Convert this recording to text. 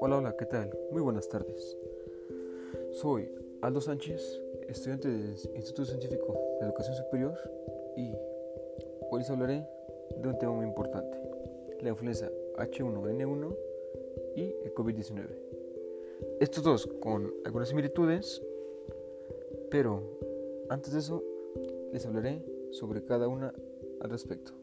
Hola, hola, ¿qué tal? Muy buenas tardes. Soy Aldo Sánchez, estudiante del Instituto Científico de Educación Superior y hoy les hablaré de un tema muy importante, la influenza H1N1 y el COVID-19. Estos dos con algunas similitudes, pero antes de eso les hablaré sobre cada una al respecto.